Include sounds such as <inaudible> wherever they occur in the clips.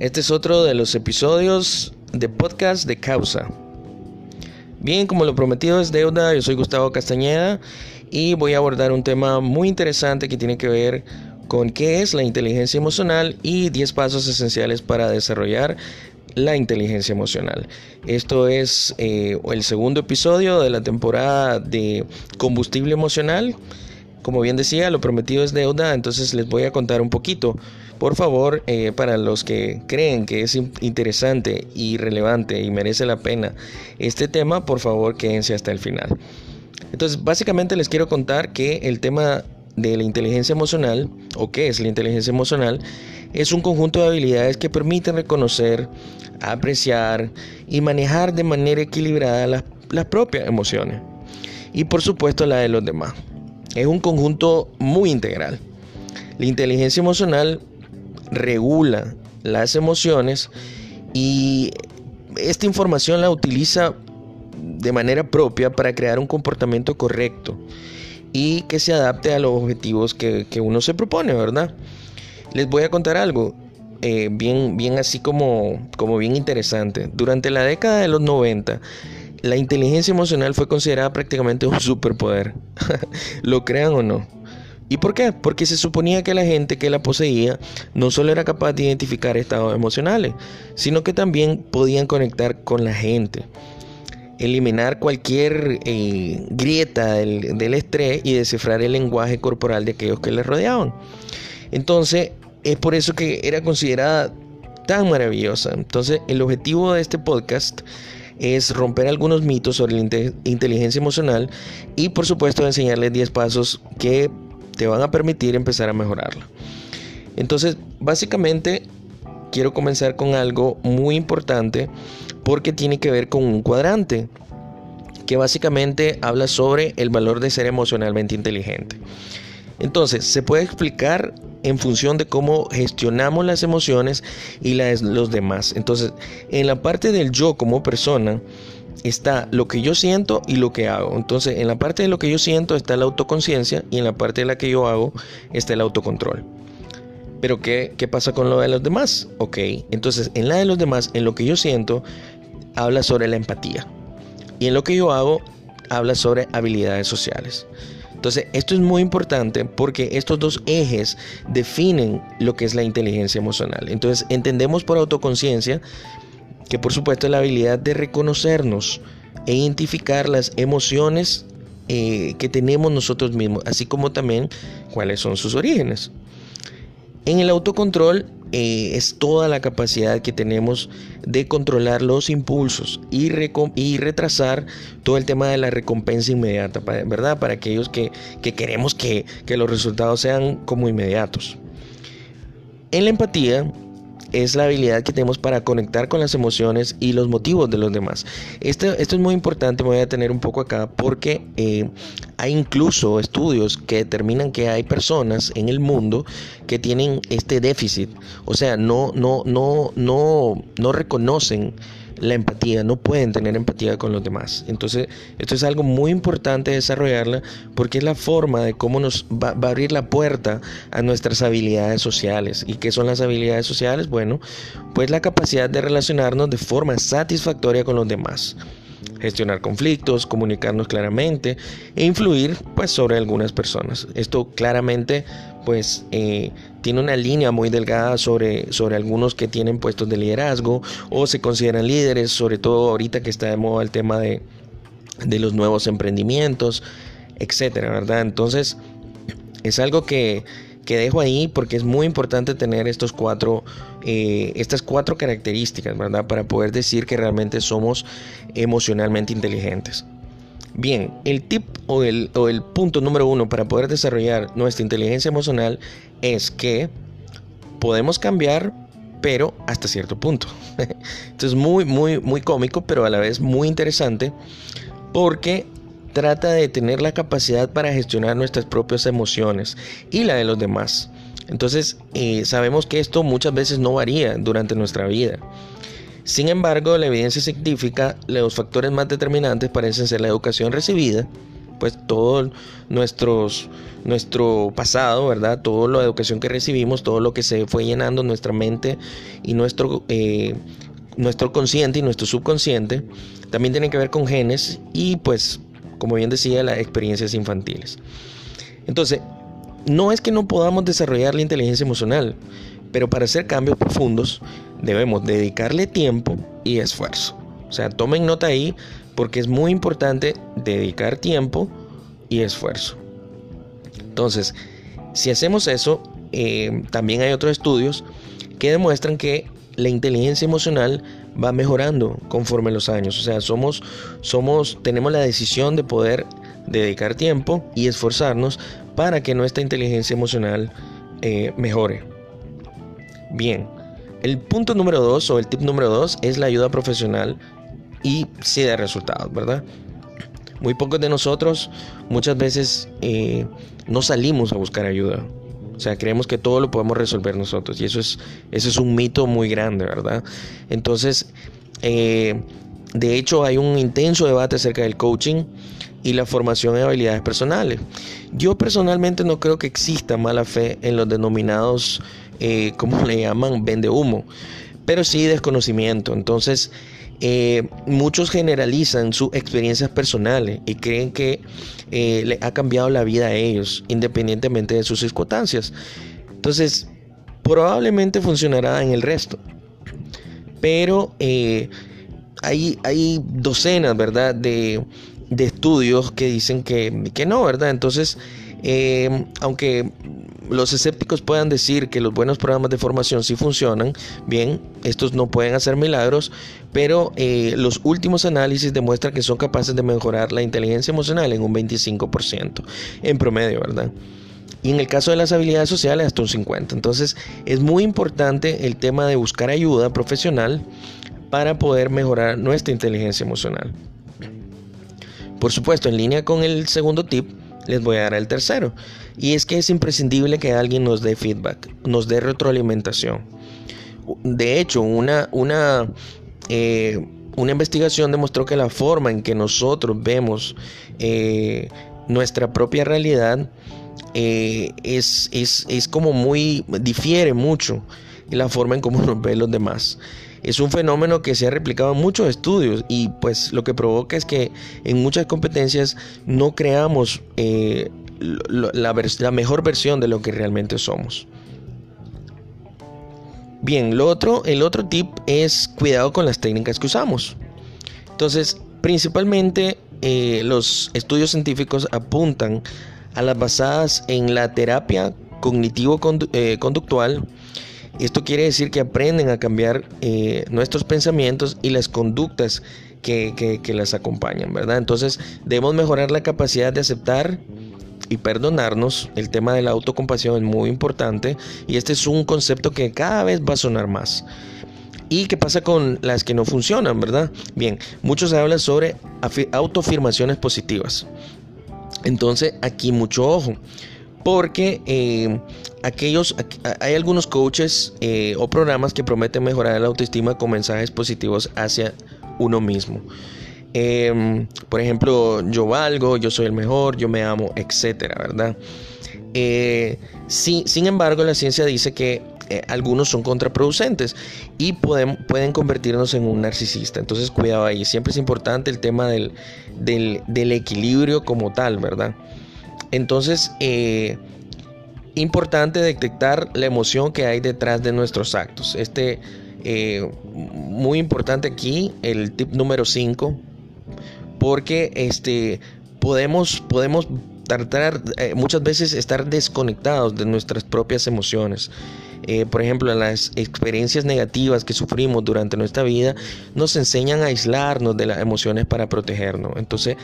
Este es otro de los episodios de podcast de Causa. Bien, como lo prometido es deuda, yo soy Gustavo Castañeda y voy a abordar un tema muy interesante que tiene que ver con qué es la inteligencia emocional y 10 pasos esenciales para desarrollar la inteligencia emocional. Esto es eh, el segundo episodio de la temporada de combustible emocional. Como bien decía, lo prometido es deuda, entonces les voy a contar un poquito. Por favor, eh, para los que creen que es interesante y relevante y merece la pena este tema, por favor quédense hasta el final. Entonces, básicamente les quiero contar que el tema de la inteligencia emocional, o qué es la inteligencia emocional, es un conjunto de habilidades que permiten reconocer, apreciar y manejar de manera equilibrada las, las propias emociones y por supuesto la de los demás. Es un conjunto muy integral. La inteligencia emocional regula las emociones y esta información la utiliza de manera propia para crear un comportamiento correcto y que se adapte a los objetivos que, uno se propone, ¿verdad? Les voy a contar algo eh, bien, bien así como, como bien interesante. Durante la década de los 90, la inteligencia emocional fue considerada prácticamente un superpoder, <laughs> lo crean o no. ¿Y por qué? Porque se suponía que la gente que la poseía no solo era capaz de identificar estados emocionales, sino que también podían conectar con la gente eliminar cualquier eh, grieta del, estrés y descifrar el lenguaje corporal de aquellos que les rodeaban. Entonces, es por eso que era considerada tan maravillosa. Entonces, el objetivo de este podcast es romper algunos mitos sobre la inteligencia emocional y por supuesto enseñarles 10 pasos que te van a permitir empezar a mejorarla. Entonces, básicamente quiero comenzar con algo muy importante porque tiene que ver con un cuadrante que básicamente habla sobre el valor de ser emocionalmente inteligente. Entonces, se puede explicar en función de cómo gestionamos las emociones y las los demás. Entonces, en la parte del yo como persona está lo que yo siento y lo que hago. Entonces, en la parte de lo que yo siento está la autoconciencia y en la parte de la que yo hago está el autocontrol. Pero ¿qué, ¿qué pasa con lo de los demás? Ok, entonces en la de los demás, en lo que yo siento, habla sobre la empatía. Y en lo que yo hago, habla sobre habilidades sociales. Entonces, esto es muy importante porque estos dos ejes definen lo que es la inteligencia emocional. Entonces, entendemos por autoconciencia que por supuesto es la habilidad de reconocernos e identificar las emociones eh, que tenemos nosotros mismos, así como también cuáles son sus orígenes. En el autocontrol eh, es toda la capacidad que tenemos de controlar los impulsos y, y, retrasar todo el tema de la recompensa inmediata, ¿verdad? Para aquellos que, que queremos que, que los resultados sean como inmediatos. En la empatía es la habilidad que tenemos para conectar con las emociones y los motivos de los demás. Esto, esto es muy importante, me voy a tener un poco acá, porque eh, hay incluso estudios que determinan que hay personas en el mundo que tienen este déficit, o sea, no, no, no, no, no reconocen la empatía, no pueden tener empatía con los demás. Entonces, esto es algo muy importante desarrollarla porque es la forma de cómo nos va, a abrir la puerta a nuestras habilidades sociales. ¿Y qué son las habilidades sociales? Bueno, pues la capacidad de relacionarnos de forma satisfactoria con los demás gestionar conflictos, comunicarnos claramente e influir pues sobre algunas personas. Esto claramente pues eh, tiene una línea muy delgada sobre, sobre algunos que tienen puestos de liderazgo o se consideran líderes, sobre todo ahorita que está de moda el tema de, de los nuevos emprendimientos, etcétera, ¿verdad? Entonces es algo que que dejo ahí porque es muy importante tener estos cuatro, eh, estas cuatro características, ¿verdad? Para poder decir que realmente somos emocionalmente inteligentes. Bien, el tip o el, o el punto número uno para poder desarrollar nuestra inteligencia emocional es que podemos cambiar, pero hasta cierto punto. <laughs> Esto es muy, muy, muy cómico, pero a la vez muy interesante porque trata de tener la capacidad para gestionar nuestras propias emociones y la de los demás. Entonces, eh, sabemos que esto muchas veces no varía durante nuestra vida. Sin embargo, la evidencia científica, los factores más determinantes parecen ser la educación recibida, pues todo nuestro pasado, ¿verdad? Toda la educación que recibimos, todo lo que se fue llenando nuestra mente y nuestro, eh, nuestro consciente y nuestro subconsciente, también tiene que ver con genes y pues, como bien decía, las experiencias infantiles. Entonces, no es que no podamos desarrollar la inteligencia emocional, pero para hacer cambios profundos debemos dedicarle tiempo y esfuerzo. O sea, tomen nota ahí porque es muy importante dedicar tiempo y esfuerzo. Entonces, si hacemos eso, eh, también hay otros estudios que demuestran que la inteligencia emocional va mejorando conforme los años. O sea, somos, somos, tenemos la decisión de poder dedicar tiempo y esforzarnos para que nuestra inteligencia emocional eh, mejore. Bien, el punto número dos o el tip número dos es la ayuda profesional y sí da resultados, ¿verdad? Muy pocos de nosotros muchas veces eh, no salimos a buscar ayuda. O sea, creemos que todo lo podemos resolver nosotros y eso es, eso es un mito muy grande, ¿verdad? Entonces, eh, de hecho hay un intenso debate acerca del coaching y la formación de habilidades personales. Yo personalmente no creo que exista mala fe en los denominados, eh, como le llaman, vende humo, pero sí desconocimiento. Entonces, eh, muchos generalizan sus experiencias personales y creen que eh, le ha cambiado la vida a ellos, independientemente de sus circunstancias. Entonces, probablemente funcionará en el resto. Pero eh, hay, hay, docenas, ¿verdad?, de, de, estudios que dicen que, que no, ¿verdad? Entonces, aunque los escépticos puedan decir que los buenos programas de formación sí funcionan, bien, estos no pueden hacer milagros, pero eh, los últimos análisis demuestran que son capaces de mejorar la inteligencia emocional en un 25% en promedio, ¿verdad? Y en el caso de las habilidades sociales hasta un 50%. Entonces es muy importante el tema de buscar ayuda profesional para poder mejorar nuestra inteligencia emocional. Por supuesto, en línea con el segundo tip, les voy a dar el tercero. Y es que es imprescindible que alguien nos dé feedback, nos dé retroalimentación. De hecho, una, una, eh, una investigación demostró que la forma en que nosotros vemos eh, nuestra propia realidad eh, es, es, es, como muy, difiere mucho la forma en cómo nos ven los demás. Es un fenómeno que se ha replicado en muchos estudios y pues lo que provoca es que en muchas competencias no creamos la, mejor versión de lo que realmente somos. Bien, lo otro, el otro tip es cuidado con las técnicas que usamos. Entonces, principalmente eh, los estudios científicos apuntan a las basadas en la terapia cognitivo-conductual. Eh, Esto quiere decir que aprenden a cambiar eh, nuestros pensamientos y las conductas que, que, las acompañan, ¿verdad? Entonces debemos mejorar la capacidad de aceptar y perdonarnos. El tema de la autocompasión es muy importante y este es un concepto que cada vez va a sonar más. ¿Y qué pasa con las que no funcionan, verdad? Bien, muchos hablan sobre autoafirmaciones positivas. Entonces, aquí mucho ojo, porque eh, aquellos, hay algunos coaches eh, o programas que prometen mejorar la autoestima con mensajes positivos hacia uno mismo. Em, por ejemplo, yo valgo, yo soy el mejor, yo me amo, etcétera, ¿verdad? Eh, sin embargo, la ciencia dice que eh, algunos son contraproducentes y pueden, pueden convertirnos en un narcisista. Entonces, cuidado ahí. Siempre es importante el tema del, equilibrio como tal, ¿verdad? Entonces, eh, importante detectar la emoción que hay detrás de nuestros actos. Este, muy importante aquí, el tip número 5 porque este, podemos, podemos tratar eh, muchas veces estar desconectados de nuestras propias emociones. Eh, por ejemplo, las experiencias negativas que sufrimos durante nuestra vida nos enseñan a aislarnos de las emociones para protegernos. Entonces,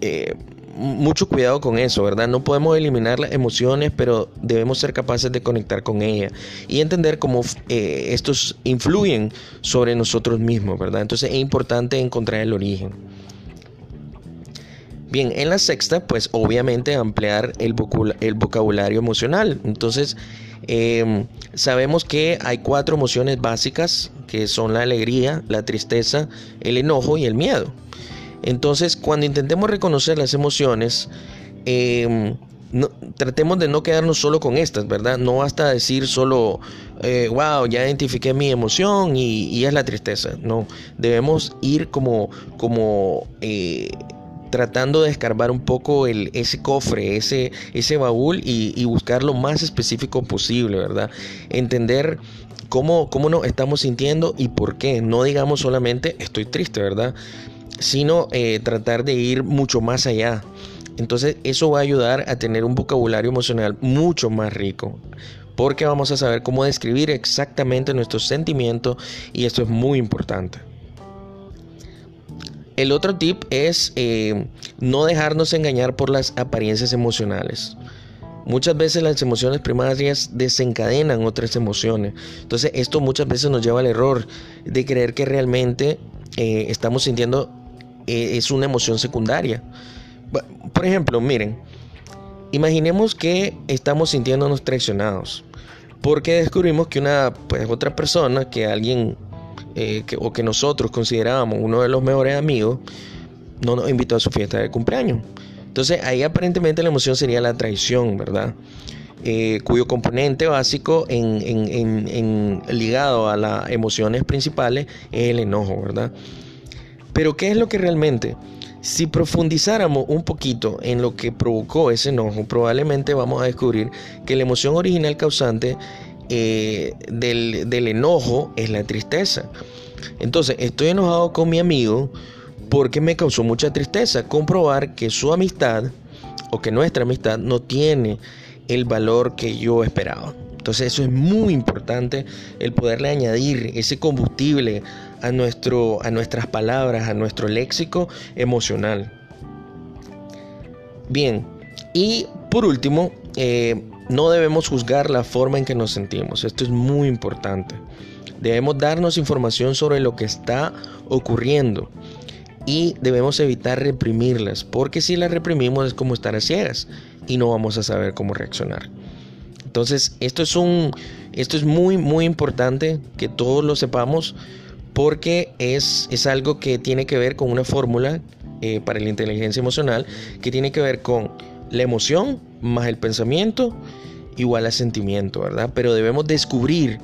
eh, mucho cuidado con eso, ¿verdad? No podemos eliminar las emociones, pero debemos ser capaces de conectar con ellas y entender cómo estos influyen sobre nosotros mismos, ¿verdad? Entonces es importante encontrar el origen. Bien, en la sexta, pues obviamente ampliar el, vocabulario emocional. Entonces, em, sabemos que hay cuatro emociones básicas, que son la alegría, la tristeza, el enojo y el miedo. Entonces, cuando intentemos reconocer las emociones, em, tratemos de no quedarnos solo con estas, ¿verdad? No basta decir solo, wow, eh, ya identifiqué mi emoción y, es la tristeza. No, debemos ir como, como eh, tratando de escarbar un poco ese cofre, ese, ese baúl y, buscar lo más específico posible, ¿verdad? Entender cómo, cómo nos estamos sintiendo y por qué. No digamos solamente estoy triste, ¿verdad? Sino eh, tratar de ir mucho más allá. Entonces eso va a ayudar a tener un vocabulario emocional mucho más rico. Porque vamos a saber cómo describir exactamente nuestros sentimientos y esto es muy importante. El otro tip es eh, no dejarnos engañar por las apariencias emocionales. Muchas veces las emociones primarias desencadenan otras emociones. Entonces esto muchas veces nos lleva al error de creer que realmente eh, estamos sintiendo eh, es una emoción secundaria. Por ejemplo, miren, imaginemos que estamos sintiéndonos traicionados porque descubrimos que una pues, otra persona, que alguien eh, o que nosotros considerábamos uno de los mejores amigos, no nos invitó a su fiesta de cumpleaños. Entonces ahí aparentemente la emoción sería la traición, ¿verdad? Eh, cuyo componente básico en, ligado a las emociones principales es el enojo, ¿verdad? Pero ¿qué es lo que realmente? Si profundizáramos un poquito en lo que provocó ese enojo, probablemente vamos a descubrir que la emoción original causante eh, del, del enojo es la tristeza. Entonces, estoy enojado con mi amigo porque me causó mucha tristeza comprobar que su amistad o que nuestra amistad no tiene el valor que yo esperaba. Entonces eso es muy importante, el poderle añadir ese combustible a, nuestro, a nuestras palabras, a nuestro léxico emocional. Bien, y por último, eh, no debemos juzgar la forma en que nos sentimos. Esto es muy importante. Debemos darnos información sobre lo que está ocurriendo y debemos evitar reprimirlas, porque si las reprimimos es como estar a ciegas y no vamos a saber cómo reaccionar. Entonces, esto es un esto es muy muy importante que todos lo sepamos porque es, es algo que tiene que ver con una fórmula eh, para la inteligencia emocional que tiene que ver con la emoción más el pensamiento igual a sentimiento, ¿verdad? Pero debemos descubrir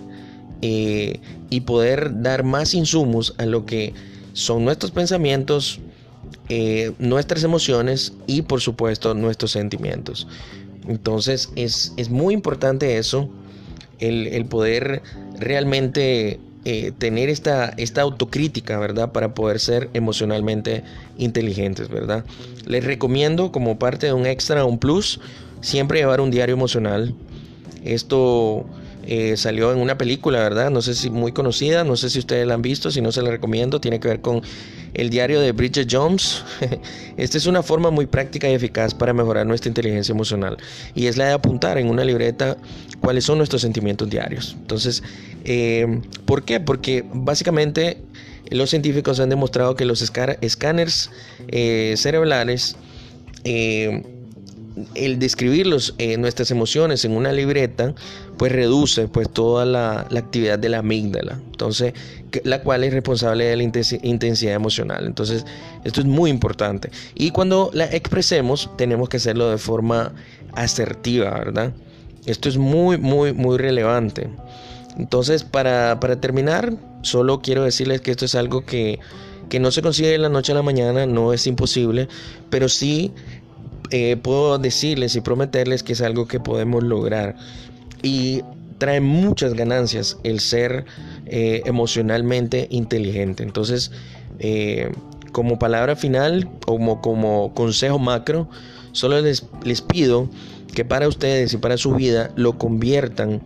eh, y poder dar más insumos a lo que son nuestros pensamientos, eh, nuestras emociones y por supuesto nuestros sentimientos. Entonces es, muy importante eso, el, poder realmente eh, tener esta, esta autocrítica, ¿verdad? Para poder ser emocionalmente inteligentes, ¿verdad? Les recomiendo como parte de un extra, un plus, siempre llevar un diario emocional. Esto eh, salió en una película, ¿verdad? No sé si muy conocida, no sé si ustedes la han visto, si no se la recomiendo, tiene que ver con el diario de Bridget Jones. <laughs> Esta es una forma muy práctica y eficaz para mejorar nuestra inteligencia emocional y es la de apuntar en una libreta cuáles son nuestros sentimientos diarios. Entonces, eh, ¿por qué? Porque básicamente los científicos han demostrado que los escáneres eh, cerebrales el describir eh, nuestras emociones en una libreta, pues reduce pues toda la, actividad de la amígdala, entonces, la cual es responsable de la intensidad emocional. Entonces, esto es muy importante. Y cuando la expresemos, tenemos que hacerlo de forma asertiva, ¿verdad? Esto es muy, muy, muy relevante. Entonces, para, terminar, solo quiero decirles que esto es algo que, que no se consigue de la noche a la mañana, no es imposible, pero sí eh, puedo decirles y prometerles que es algo que podemos lograr. Y trae muchas ganancias el ser eh, emocionalmente inteligente. Entonces, eh, como palabra final, como, como consejo macro, solo les, les pido que para ustedes y para su vida lo conviertan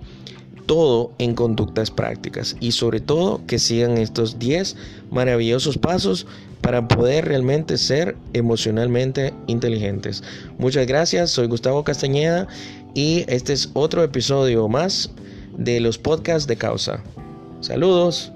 todo en conductas prácticas y sobre todo que sigan estos 10 maravillosos pasos para poder realmente ser emocionalmente inteligentes. Muchas gracias, soy Gustavo Castañeda y este es otro episodio más de los podcasts de causa. Saludos.